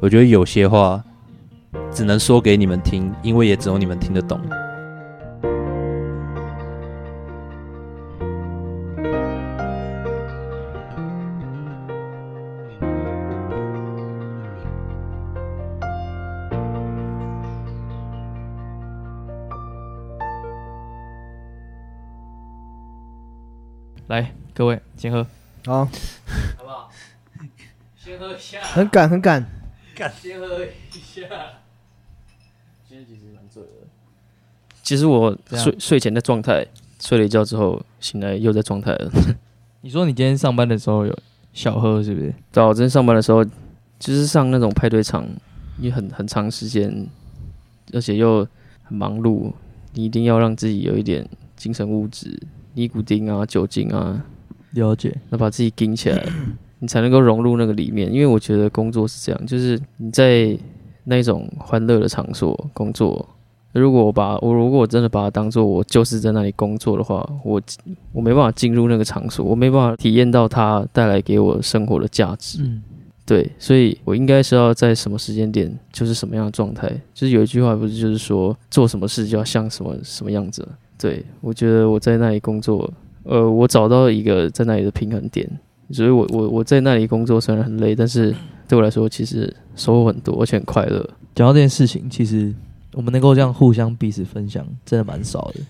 我觉得有些话只能说给你们听，因为也只有你们听得懂。来，各位先喝，好，好不好？先喝一下，很赶很赶，先喝一下。今天其实蛮醉的，其实我睡睡前的状态，睡了一觉之后醒来又在状态了。你说你今天上班的时候有小喝是不是？对啊，我之前上班的时候，就是上那种派对场，你很很长时间，而且又很忙碌，你一定要让自己有一点精神物质，尼古丁啊、酒精啊，了解，那把自己顶起来，你才能够融入那个里面。因为我觉得工作是这样，就是你在那种欢乐的场所工作，如果我把我如果我真的把它当做我就是在那里工作的话，我我没办法进入那个场所，我没办法体验到它带来给我生活的价值。嗯，对，所以我应该是要在什么时间点，就是什么样的状态。就是有一句话不是就是说，做什么事就要像什么什么样子。对我觉得我在那里工作，呃，我找到一个在那里的平衡点。所以我我我在那里工作虽然很累，但是对我来说其实收获很多，而且很快乐。讲到这件事情，其实我们能够这样互相彼此分享，真的蛮少的。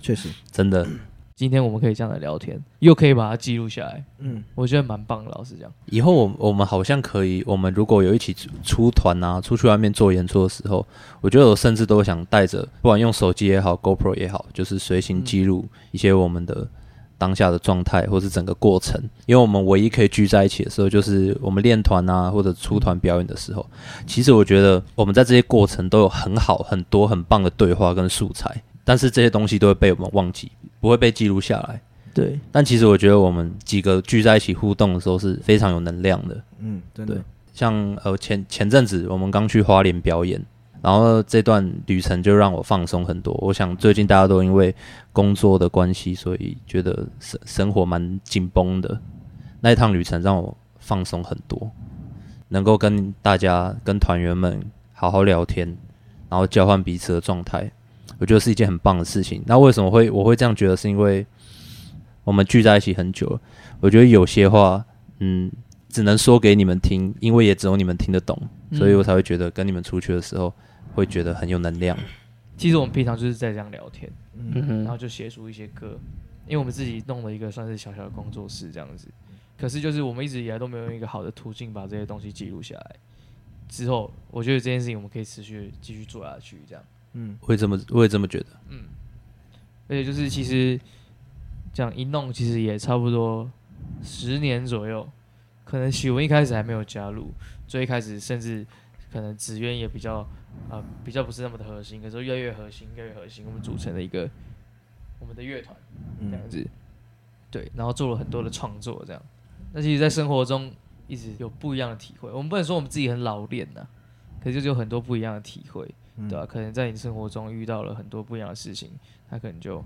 确实，真的，今天我们可以这样来聊天，又可以把它记录下来，嗯，我觉得蛮棒的。老实讲，以后我我们好像可以，我们如果有一起出出团啊，出去外面做演出的时候，我觉得我甚至都想带着，不管用手机也好，GoPro 也好，就是随行记录一些我们的当下的状态，或是整个过程。因为我们唯一可以聚在一起的时候，就是我们练团啊，或者出团表演的时候。其实我觉得我们在这些过程都有很好、很多很棒的对话跟素材，但是这些东西都会被我们忘记，不会被记录下来。对，但其实我觉得我们几个聚在一起互动的时候是非常有能量的。嗯，真的对，像呃前前阵子我们刚去花莲表演，然后这段旅程就让我放松很多。我想最近大家都因为工作的关系，所以觉得生生活蛮紧绷的。那一趟旅程让我放松很多，能够跟大家、跟团员们好好聊天，然后交换彼此的状态，我觉得是一件很棒的事情。那为什么会我会这样觉得？是因为我们聚在一起很久，我觉得有些话，嗯，只能说给你们听，因为也只有你们听得懂，所以我才会觉得跟你们出去的时候会觉得很有能量。其实我们平常就是在这样聊天，嗯然，后就写出一些歌，因为我们自己弄了一个算是小小的工作室这样子。可是就是我们一直以来都没有用一个好的途径把这些东西记录下来。之后，我觉得这件事情我们可以持续继续做下去，这样。嗯，会这么，我也这么觉得。嗯，而且就是其实这样一弄，其实也差不多十年左右。可能许文一开始还没有加入，最一开始甚至可能紫渊也比较呃比较不是那么的核心，可是越来越核心，越来越核心，我们组成了一个我们的乐团这样子。对，然后做了很多的创作，这样。那其实，在生活中一直有不一样的体会。我们不能说我们自己很老练呐、可是就是有很多不一样的体会。对吧、可能在你生活中遇到了很多不一样的事情，他可能就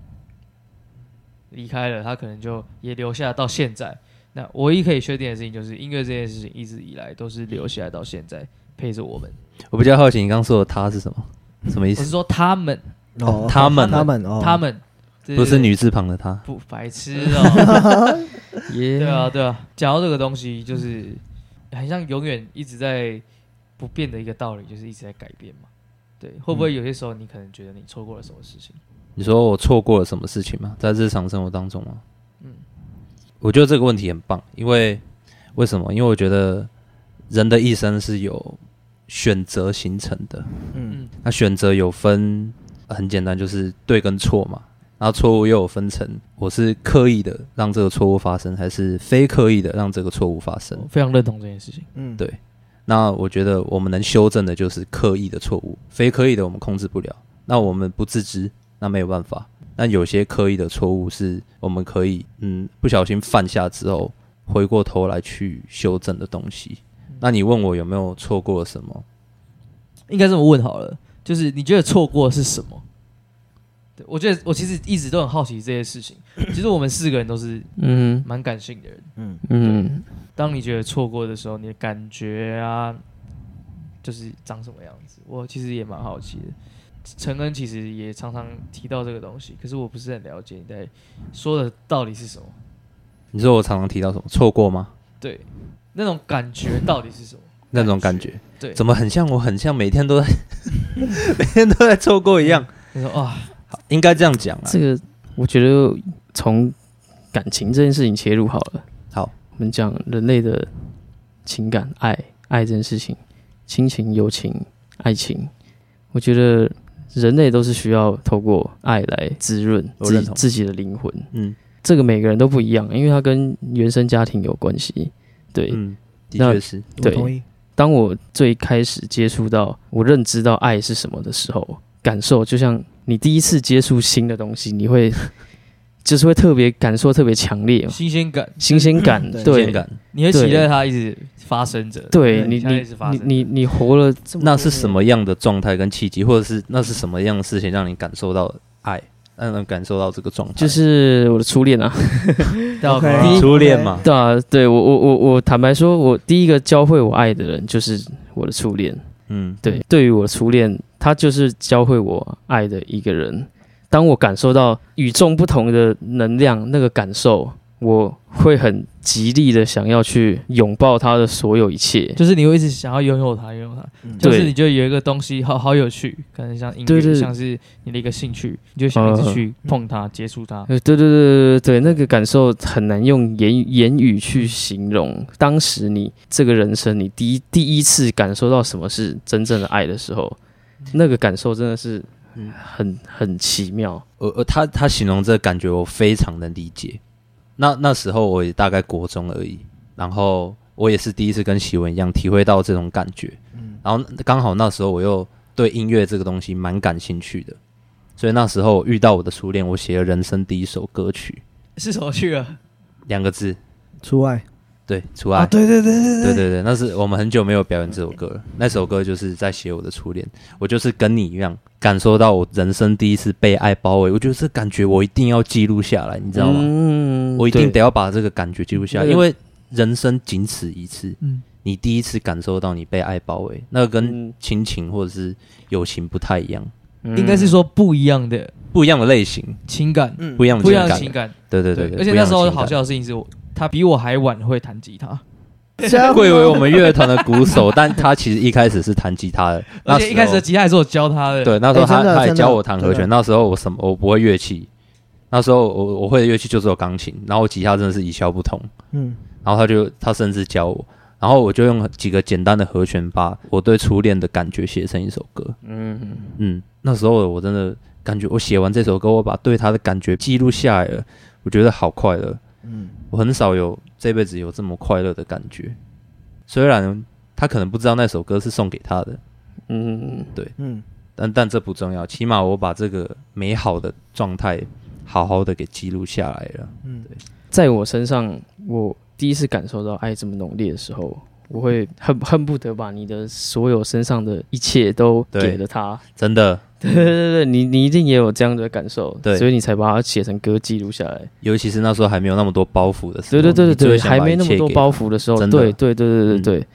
离开了，他可能就也留下到现在。那唯一可以确定的事情就是，音乐这件事情一直以来都是留下来到现在，陪着我们。我比较好奇，你刚刚说的“他”是什么？什么意思？我是说他们，哦他们他们哦，他们不是女字旁的“他不白痴哦。耶 对啊，对啊。讲到这个东西，就是很像永远一直在不变的一个道理，就是一直在改变嘛。对，会不会有些时候你可能觉得你错过了什么事情？”。你说我错过了什么事情吗？在日常生活当中吗？嗯我觉得这个问题很棒，因为为什么？因为我觉得人的一生是有选择形成的。嗯嗯那选择有分很简单，就是对跟错嘛。然后错误又有分成，我是刻意的让这个错误发生，还是非刻意的让这个错误发生我？非常认同这件事情。嗯，对那我觉得我们能修正的就是刻意的错误，非刻意的我们控制不了。那我们不自知，那没有办法。那有些刻意的错误是我们可以嗯不小心犯下之后，回过头来去修正的东西。那你问我有没有错过什么？应该这么问好了，就是你觉得错过是什么？对我觉得我其实一直都很好奇这些事情。其实我们四个人都是嗯蛮感性的人。嗯嗯当你觉得错过的时候，你的感觉啊，就是长什么样子。我其实也蛮好奇的。陈恩其实也常常提到这个东西，可是我不是很了解你在说的到底是什么。你说我常常提到什么错过吗？对，那种感觉到底是什么？那种感觉，对，怎么很像我，很像每天都在 每天都在错过一样？你说啊，好应该这样讲啊。这个我觉得从感情这件事情切入好了。好，我们讲人类的情感、爱、爱这件事情，亲情、友情、爱情，我觉得人类都是需要透过爱来滋润自己自己的灵魂。嗯这个每个人都不一样，因为它跟原生家庭有关系。对，嗯，的那确是。对。我同意。当我最开始接触到我认知到爱是什么的时候，感受就像你第一次接触新的东西，你会 就是会特别感受特别强烈，新鲜感，新鲜感，对。对。新鲜感，你会期待它一直发生着。对你你你你你活了这么那是什么样的状态跟契机，或者是那是什么样的事情让你感受到爱，让能感受到这个状态？就是我的初恋啊，到 OK 啊初恋嘛，对啊，对我我我我坦白说，我第一个教会我爱的人就是我的初恋。嗯，对，对于我的初恋，他就是教会我爱的一个人。当我感受到与众不同的能量，那个感受，我会很极力的想要去拥抱他的所有一切。就是你会一直想要拥有他，拥有他。嗯就是对你就有一个东西好好有趣，可能像音乐，像是你的一个兴趣，你就想一直去碰它、接触它。呃，对对对对对对，那个感受很难用言语言语去形容。当时你这个人生，你第一第一次感受到什么是真正的爱的时候，那个感受真的是嗯很很奇妙。我我他他形容这个感觉，我非常能理解。那那时候我也大概国中而已，然后我也是第一次跟喜文一样体会到这种感觉。嗯然后刚好那时候我又对音乐这个东西蛮感兴趣的，所以那时候我遇到我的初恋，我写了人生第一首歌曲，是什么去啊？两个字，出外对，除爱。啊，对对对对对对对，那是我们很久没有表演这首歌了。那首歌就是在写我的初恋，我就是跟你一样感受到我人生第一次被爱包围。我觉得这感觉我一定要记录下来，你知道吗？嗯我一定得要把这个感觉记录下来，因为人生仅此一次。嗯，你第一次感受到你被爱包围，那个跟嗯亲情或者是友情不太一样，应该是说不一样的不一样的类型，情感，嗯不一样的不一样的感。情感。对对对对，而且那时候好笑的事情是我，他比我还晚会弹吉他，这样贵为我们乐团的鼓手，但他其实一开始是弹吉他的，那一开始的吉他还是我教他的。对，那时候他、他也教我弹和弦。那时候我什么我不会乐器，那时候我我会的乐器就只有钢琴，然后我吉他真的是一窍不通。嗯然后他就他甚至教我，然后我就用几个简单的和弦把我对初恋的感觉写成一首歌。嗯嗯，那时候我真的感觉我写完这首歌，我把对他的感觉记录下来了，我觉得好快乐。嗯我很少有这辈子有这么快乐的感觉。虽然他可能不知道那首歌是送给他的，嗯嗯但但这不重要，起码我把这个美好的状态好好的给记录下来了。嗯。在我身上，我第一次感受到爱这么浓烈的时候，我会恨恨不得把你的所有身上的一切都给了他。真的，对对对对，你你一定也有这样的感受，对。所以你才把它写成歌记录下来。尤其是那时候还没有那么多包袱的时候，对对对对对，还没那么多包袱的时候，对对对对对嗯。对。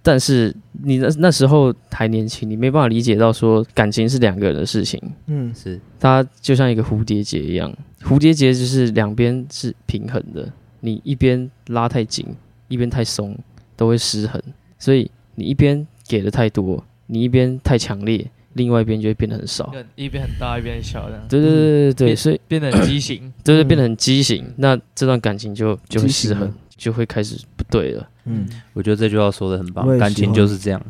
但是你那那时候还年轻，你没办法理解到说感情是两个人的事情，嗯。是。它就像一个蝴蝶结一样，蝴蝶结就是两边是平衡的，你一边拉太紧，一边太松，都会失衡。所以你一边给的太多，你一边太强烈，另外一边就会变得很少。一边很大，一边很小，这样。对对对对对，变所以变得很畸形。就是嗯变得很畸形，那这段感情就就会失衡就会开始不对了。嗯，我觉得这句话说的很棒感情就是这样，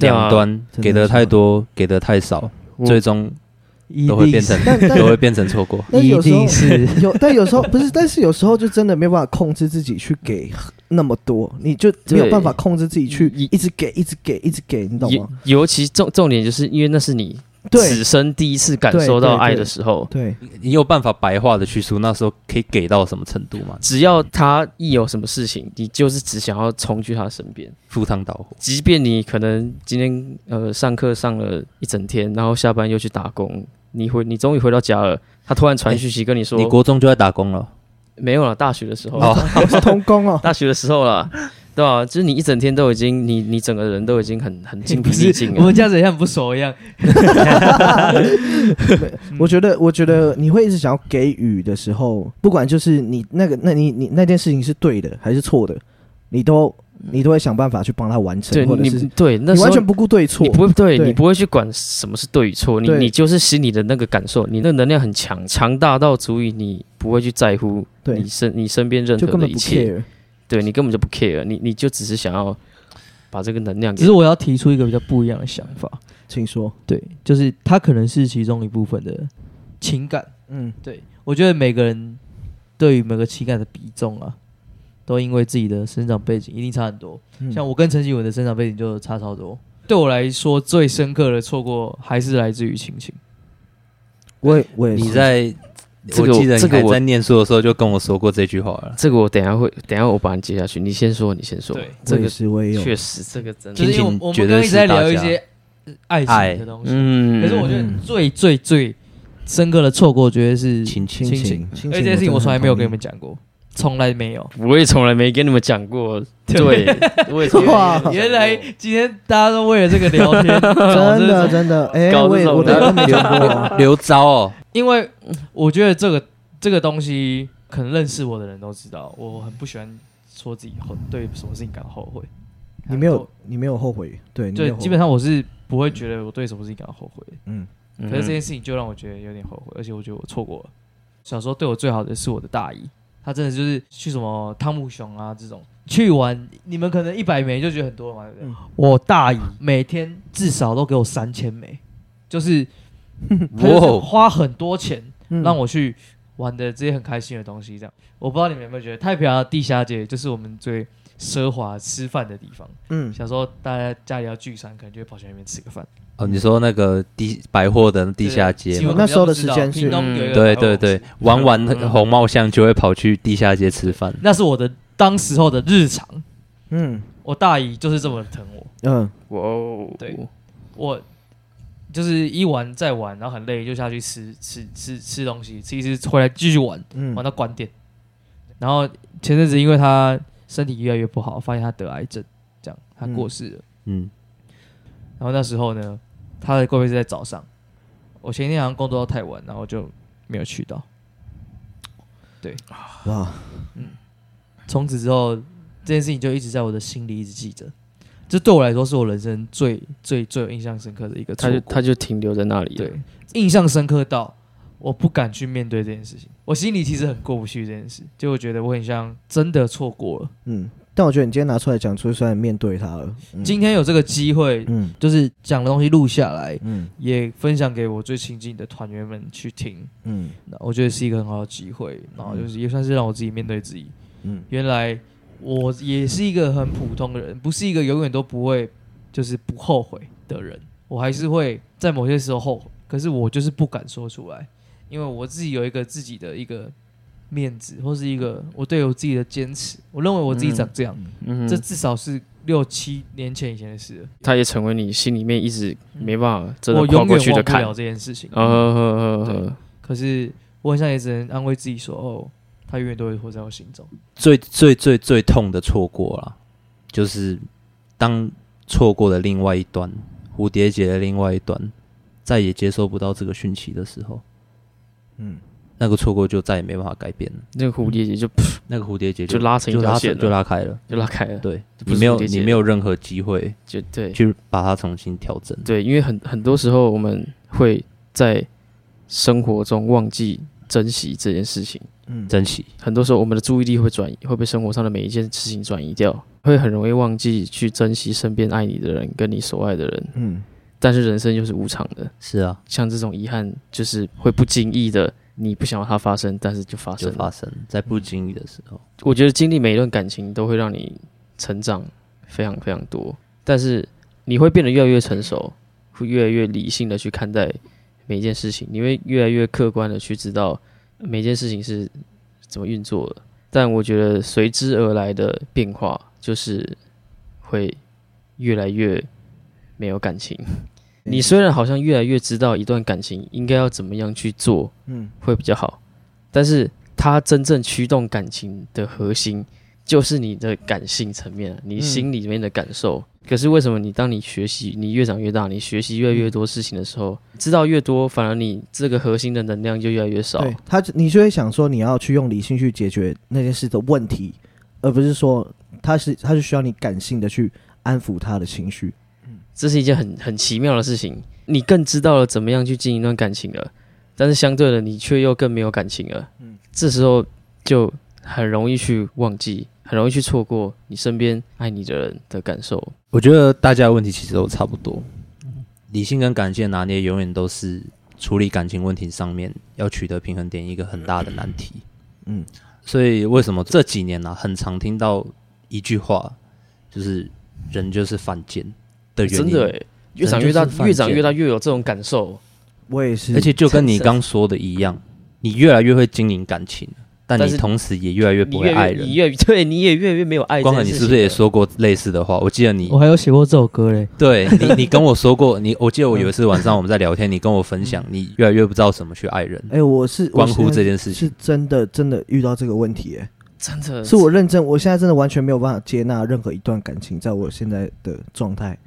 两端给的太多，给的太少，最终都会变成 都会变成错过。但有时候一定是。有，但有时候不是，但是有时候就真的没有办法控制自己去给那么多，你就没有办法控制自己去一一直给，一直给，一直给，你懂尤吗？尤其重重点就是因为那是你对。此生第一次感受到爱的时候，对，你有办法白话的去说那时候可以给到什么程度吗？只要他一有什么事情，你就是只想要冲去他身边，赴汤蹈火，即便你可能今天呃上课上了一整天，然后下班又去打工，你回你终于回到家了，他突然传讯息跟你说，你国中就在打工了，没有了，大学的时候，哦是童工哦，大学的时候了，对啊，就是你一整天都已经，你你整个人都已经很很精疲力尽了。我们这样子像不熟一样。我觉得，我觉得你会一直想要给予的时候，不管就是你那个，那你你那件事情是对的还是错的，你都你都会想办法去帮他完成，对或者是对那你完全不顾对错你。不会对对你不会去管什么是对与错，你你就是心里的那个感受，你那能量很强，强大到足以你不会去在乎对你身你身边任何就根本不的一切，care。对你根本就不 care，你你就只是想要把这个能量给只是我要提出一个比较不一样的想法，请说。对，就是它可能是其中一部分的情感。嗯对我觉得每个人对于每个情感的比重啊，都因为自己的生长背景一定差很多。嗯像我跟陈启文的生长背景就差超多。对我来说，最深刻的错过还是来自于亲情。我也我也是你在，这个我记得这个我你在念书的时候就跟我说过这句话了。这个我等一下会，等一下我把你接下去，你先说，你先说。对这个是我也有。确实，这个真的。就是因为我亲情我们一直在聊一些呃爱情的东西，嗯。可是我觉得嗯最最最深刻的错过，觉得是亲情。亲情。亲情而且这件事情我从来没有跟你们讲过，从来没有。我也从来没跟你们讲过，对，我也从来哇。原来今天大家都为了这个聊天，真的真的，哎，我也我都的。没讲过。刘招哦，因为我觉得这个这个东西，可能认识我的人都知道，我很不喜欢说自己后对什么事情感到后悔。你没有你没有后悔，对，对基本上我是不会觉得我对什么事情感到后悔。嗯嗯可是这件事情就让我觉得有点后悔，而且我觉得我错过了。小时候对我最好的是我的大姨，她真的就是去什么汤姆熊啊这种去玩，你们可能一百枚就觉得很多了嘛，对不对？嗯我大姨每天至少都给我三千枚，就是 她哇就是花很多钱嗯。让我去玩的这些很开心的东西。这样，我不知道你们有没有觉得太平洋的地下街就是我们最奢华吃饭的地方。嗯。小时候大家家里要聚餐，可能就会跑去那边吃个饭。哦，你说那个地百货的地下街那时候的时间是对对对，玩完那个红帽巷就会跑去地下街吃饭。那是我的当时候的日常。嗯。我大姨就是这么疼我，嗯。哇哦，对。我就是一玩再玩，然后很累就下去吃吃吃吃东西，吃一吃回来继续玩，嗯玩到关店。然后前阵子因为他身体越来越不好，发现他得癌症，这样他过世了。嗯，然后那时候呢，他的过会是在早上，我前一天好像工作到太晚，然后就没有去到。对哇，从此之后，这件事情就一直在我的心里一直记着。这对我来说是我人生最最最有印象深刻的一个。他就他就停留在那里。对，印象深刻到我不敢去面对这件事情。我心里其实很过不去这件事，就我觉得我很像真的错过了。嗯，但我觉得你今天拿出来讲出，算面对他了。嗯今天有这个机会，嗯就是讲的东西录下来，嗯也分享给我最亲近的团员们去听。嗯那我觉得是一个很好的机会，然后就是也算是让我自己面对自己。嗯原来我也是一个很普通的人，不是一个永远都不会就是不后悔的人。我还是会在某些时候后悔，可是我就是不敢说出来，因为我自己有一个自己的一个面子，或是一个我对我自己的坚持。我认为我自己长这样，这至少是六七年前以前的事了，他也成为你心里面一直没办法真的我跨永远忘不过去的坎。了这件事情。呃可是我好像也只能安慰自己说，哦，他永远都会活在我心中。最最最最痛的错过啦，就是当错过了另外一端，蝴蝶结的另外一端，再也接收不到这个讯息的时候，嗯那个错过就再也没办法改变了。那个蝴蝶结就那个蝴蝶结就拉成一条线了就拉开了，就拉开了，对你没有你没有任何机会就对去把它重新调整。对，因为很很多时候我们会在生活中忘记珍惜这件事情。嗯珍惜，很多时候我们的注意力会转移，会被生活上的每一件事情转移掉，会很容易忘记去珍惜身边爱你的人跟你所爱的人。嗯但是人生又是无常的，是啊，像这种遗憾，就是会不经意的，你不想要它发生，但是就发生。就发生在不经意的时候。我觉得经历每一段感情都会让你成长非常非常多，但是你会变得越来越成熟，会越来越理性的去看待每一件事情，你会越来越客观的去知道每件事情是怎么运作的。但我觉得随之而来的变化就是会越来越没有感情。你虽然好像越来越知道一段感情应该要怎么样去做，嗯会比较好。但是它真正驱动感情的核心，就是你的感性层面啊，你嗯心里面的感受。可是为什么你当你学习，你越长越大，你学习越来越多事情的时候，知道越多，反而你这个核心的能量就越来越少。对他，你就会想说你要去用理性去解决那件事的问题，而不是说他是他是需要你感性的去安抚他的情绪。嗯这是一件很很奇妙的事情。你更知道了怎么样去经营一段感情了，但是相对的，你却又更没有感情了。嗯这时候就很容易去忘记，很容易去错过你身边爱你的人的感受。我觉得大家的问题其实都差不多，理性跟感性的拿捏永远都是处理感情问题上面要取得平衡点一个很大的难题。嗯，所以为什么这几年呢、很常听到一句话，就是人就是犯贱的原因。真的诶，越长越大越长越大，越有这种感受。我也是，而且就跟你刚说的一样，你越来越会经营感情，但你同时也越来越不会爱人你。越 对，你也越来越没有爱光了。和你是不是也说过类似的话？我记得你我还有写过这首歌嘞，对你，你跟我说过，你我记得我有一次晚上我们在聊天，你跟我分享，你越来越不知道怎么去爱人，哎、我是关乎这件事情是。真的真的遇到这个问题、哎，真的是我认真，我现在真的完全没有办法接纳任何一段感情，在我现在的状态。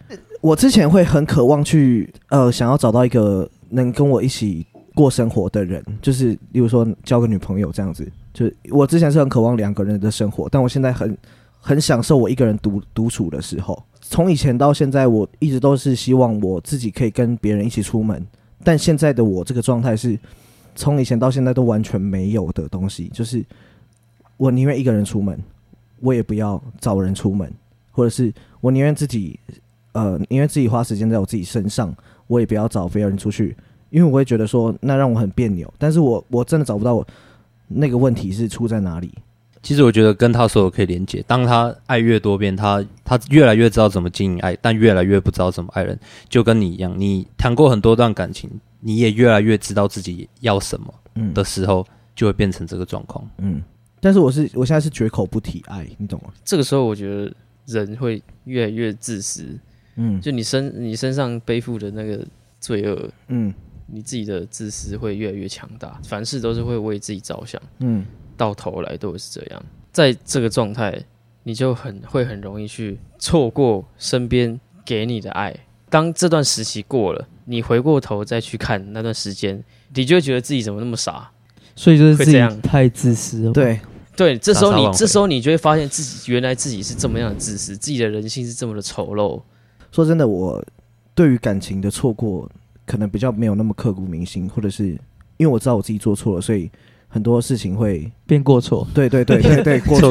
我之前会很渴望去呃，想要找到一个能跟我一起过生活的人，就是例如说交个女朋友这样子。就是我之前是很渴望两个人的生活，但我现在很很享受我一个人独独处的时候。从以前到现在，我一直都是希望我自己可以跟别人一起出门，但现在的我这个状态是，从以前到现在都完全没有的东西，就是我宁愿一个人出门，我也不要找人出门，或者是我宁愿自己，呃，宁愿自己花时间在我自己身上，我也不要找别人出去，因为我会觉得说那让我很别扭。但是我我真的找不到我那个问题是出在哪里。其实我觉得跟他所有可以连接，当他爱越多遍，他他越来越知道怎么经营爱，但越来越不知道怎么爱人，就跟你一样，你谈过很多段感情，你也越来越知道自己要什么嗯的时候，就会变成这个状况。嗯，但是我是我现在是绝口不提爱，你懂吗？这个时候，我觉得人会越来越自私。嗯就你身你身上背负的那个罪恶，嗯你自己的自私会越来越强大，凡事都是会为自己着想，嗯到头来都是这样。在这个状态，你就很会很容易去错过身边给你的爱。当这段时期过了，你回过头再去看那段时间，你就会觉得自己怎么那么傻。所以就是自己会这样太自私了。，对，对，这时候你这时候你就会发现自己原来自己是这么样的自私，自己的人性是这么的丑陋。说真的，我对于感情的错过，可能比较没有那么刻骨铭心，或者是因为我知道我自己做错了，所以很多事情会，变过错。对对对对 对，过错。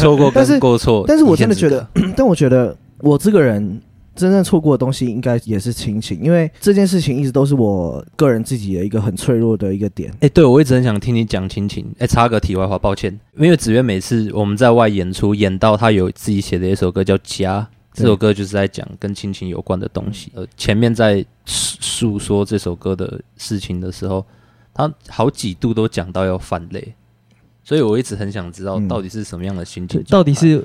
错 过但是跟过错，但是我真的觉得，但我觉得我这个人真正错过的东西，应该也是亲情，因为这件事情一直都是我个人自己的一个很脆弱的一个点。哎、对我一直很想听你讲亲情。哎、插个题外话，抱歉，因为子越每次我们在外演出，演到他有自己写的一首歌叫《家》，这首歌就是在讲跟亲情有关的东西。呃，前面在诉诉说这首歌的事情的时候，他好几度都讲到要泛泪，所以我一直很想知道嗯到底是什么样的心情就，到底是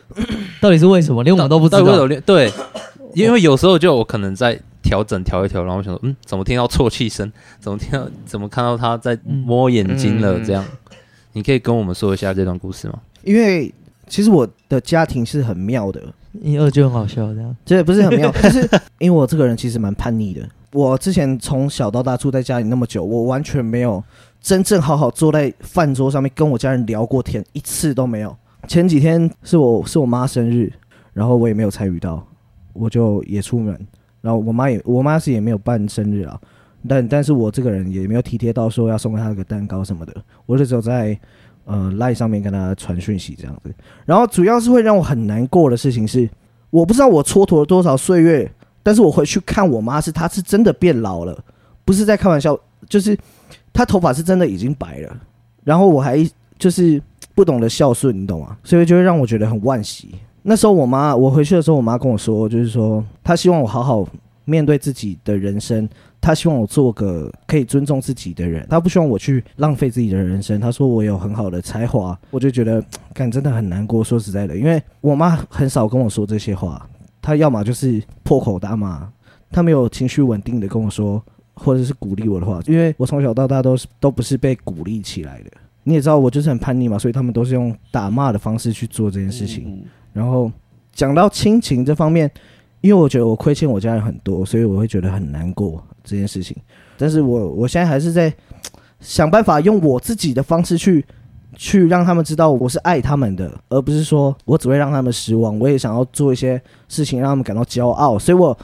到底是为什么？连我们都不知道为什么。对，因为有时候就我可能在调整调一调，然后我想说，嗯，怎么听到啜泣声？怎么听到？怎么看到他在摸眼睛了？嗯这样，你可以跟我们说一下这段故事吗？因为其实我的家庭是很妙的，你二就很好笑，这样。这不是很妙，就是因为我这个人其实蛮叛逆的。我之前从小到大住在家里那么久，我完全没有真正好好坐在饭桌上面跟我家人聊过天，一次都没有。前几天是我是我妈生日，然后我也没有参与到，我就也出门，然后我妈也我妈是也没有办生日啊，但但是我这个人也没有体贴到说要送给她个蛋糕什么的，我就只有在呃 line 上面跟他传讯息这样子。然后主要是会让我很难过的事情是，我不知道我蹉跎了多少岁月，但是我回去看我妈是她是真的变老了，不是在开玩笑，就是她头发是真的已经白了，然后我还就是不懂得孝顺，你懂吗？所以就会让我觉得很惋惜。那时候我妈，我回去的时候，我妈跟我说，就是说她希望我好好面对自己的人生，她希望我做个可以尊重自己的人，他不希望我去浪费自己的人生。他说我有很好的才华，我就觉得感真的很难过。说实在的，因为我妈很少跟我说这些话，她要么就是破口大骂，她没有情绪稳定的跟我说，或者是鼓励我的话，因为我从小到大都是都不是被鼓励起来的。你也知道我就是很叛逆嘛，所以他们都是用打骂的方式去做这件事情。嗯然后讲到亲情这方面，因为我觉得我亏欠我家人很多，所以我会觉得很难过这件事情。但是我我现在还是在想办法用我自己的方式去去让他们知道我是爱他们的，而不是说我只会让他们失望。我也想要做一些事情让他们感到骄傲，所以我。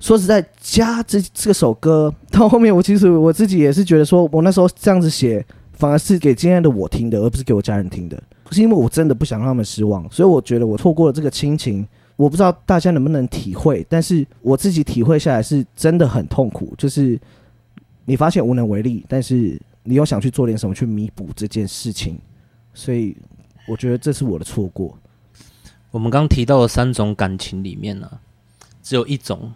说实在，加这这首歌到后面，我其实我自己也是觉得说，我那时候这样子写，反而是给今天的我听的，而不是给我家人听的。是因为我真的不想让他们失望，所以我觉得我错过了这个亲情，我不知道大家能不能体会，但是我自己体会下来是真的很痛苦，就是你发现无能为力，但是你又想去做点什么去弥补这件事情，所以我觉得这是我的错过。我们刚提到的三种感情里面呢、只有一种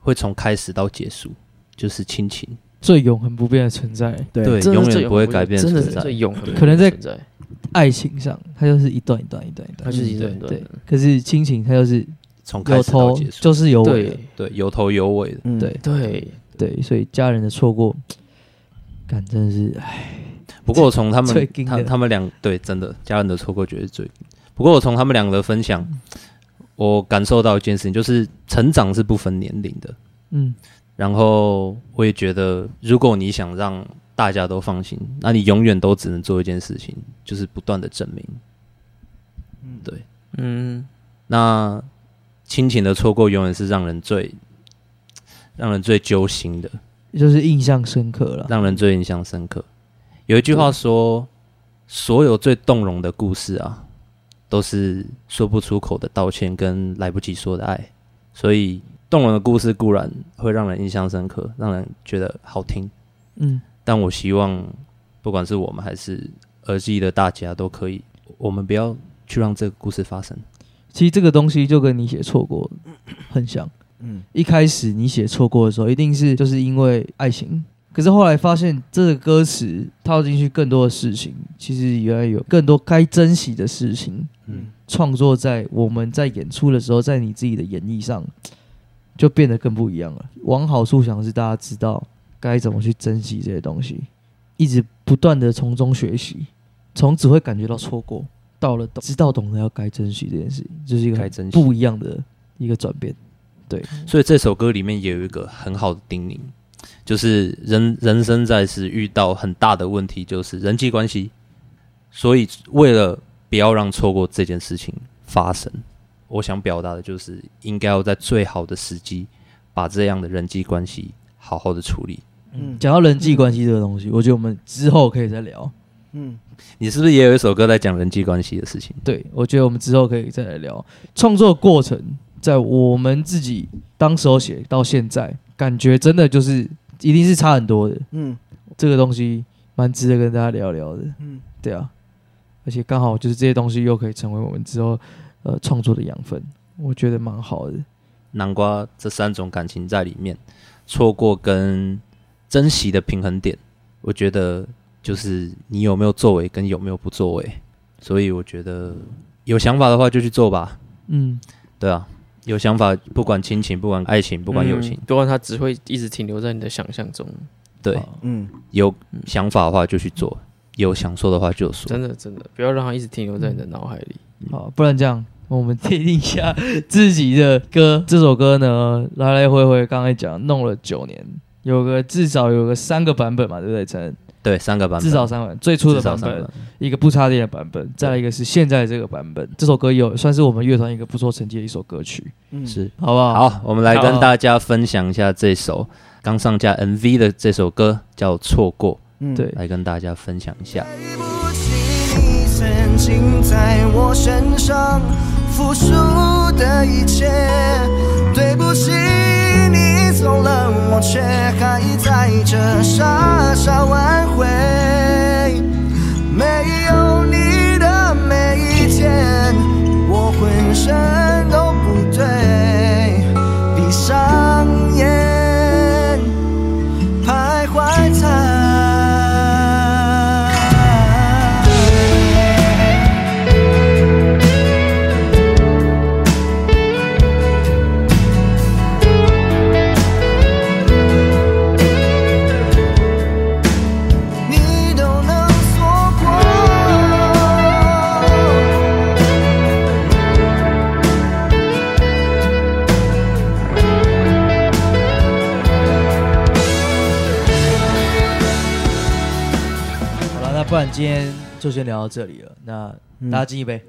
会从开始到结束，就是亲情。最永恒不变的存在，对永远不会改变的真的存在。是最永恒可能在，爱情上它就是一段一段一段一段，它就是一段对一段的。对可是亲情它就是从开有始到结束，就是有尾。的对，对，有头有尾的。嗯，对。对，对，所以家人的错过，感真的是唉。不过我从他们 他他们两对真的家人的错过绝对最。不过我从他们两个的分享，我感受到一件事情，就是成长是不分年龄的。嗯。然后我也觉得，如果你想让大家都放心，那你永远都只能做一件事情，就是不断的证明。嗯对。嗯，那亲情的错过，永远是让人最让人最揪心的，就是印象深刻了。让人最印象深刻。有一句话说，所有最动容的故事啊，都是说不出口的道歉跟来不及说的爱。所以，动容的故事固然会让人印象深刻，让人觉得好听。嗯，但我希望，不管是我们还是耳机的大家，都可以，我们不要去让这个故事发生。其实这个东西就跟你写错过很像。嗯一开始你写错过的时候，一定是就是因为爱情，可是后来发现这个歌词套进去更多的事情，其实原来有更多该珍惜的事情。嗯，创作在我们在演出的时候，在你自己的演绎上，就变得更不一样了。往好处想是大家知道该怎么去珍惜这些东西，一直不断的从中学习，从只会感觉到错过，到了懂知道懂得要该珍惜这件事情，这、是一个不一样的一个转变。对，所以这首歌里面也有一个很好的叮咛，就是人人生在世遇到很大的问题，就是人际关系。所以为了不要让错过这件事情发生，我想表达的就是应该要在最好的时机把这样的人际关系好好的处理。嗯。讲到人际关系这个东西，我觉得我们之后可以再聊。嗯。你是不是也有一首歌在讲人际关系的事情？对，我觉得我们之后可以再来聊。创作过程，在我们自己当时候写到现在，感觉真的就是一定是差很多的。嗯。这个东西蛮值得跟大家聊聊的，嗯。对啊，而且刚好就是这些东西又可以成为我们之后呃创作的养分，我觉得蛮好的。南瓜这三种感情在里面，错过跟珍惜的平衡点，我觉得就是你有没有作为跟有没有不作为。所以我觉得有想法的话就去做吧，嗯，对啊，有想法不管亲情，不管爱情，不管友情，嗯不然它只会一直停留在你的想象中。对，嗯有想法的话就去做，有想说的话就说。真的真的，不要让它一直停留在你的脑海里。好，不然这样。我们听一下自己的歌，这首歌呢来来回回，刚才讲弄了九年，有个至少有个三个版本嘛，对不对？陈对，三个版本，至少三个版本，最初的版本一个不插电的版本，再来一个是现在这个版本。这首歌有算是我们乐团一个不错成绩的一首歌曲，嗯是。好不好？好，我们来跟大家分享一下这首刚上架 MV 的这首歌，叫《错过》，嗯对来跟大家分享一下。对不起，你曾经在我身上付出的一切。对不起，你走了，我却还在这傻傻挽回。没有你的每一天，我浑身都然今天就先聊到这里了。那嗯大家敬一杯。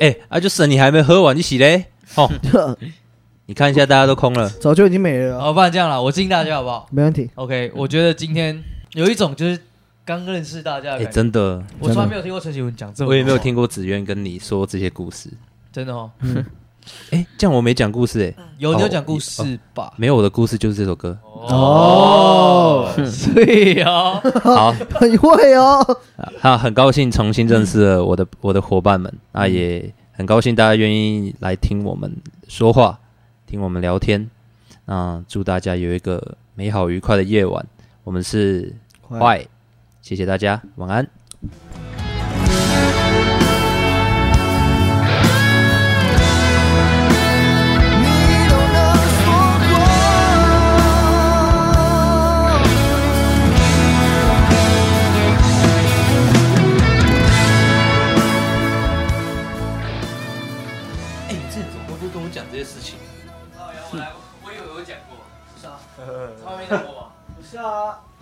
哎、啊，就剩你还没喝完，你洗嘞？哦，你看一下，大家都空了。早就已经没了，好，不然这样了，我敬大家好不好没问题。？OK，我觉得今天有一种就是刚认识大家的哎、感觉。真的，我从来没有听过陈启文讲这么，我也没有，听过子渊跟你说这些故事。真的哦。哎、这样我没讲故事哎、有你有讲故哦事吧？没有我的故事就是这首歌。哦，所以哦，好，很会哦。啊，很高兴重新认识了我的我的伙伴们，那也很高兴大家愿意来听我们说话，听我们聊天。那祝大家有一个美好愉快的夜晚。我们是坏，谢谢大家，晚安。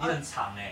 很长哎、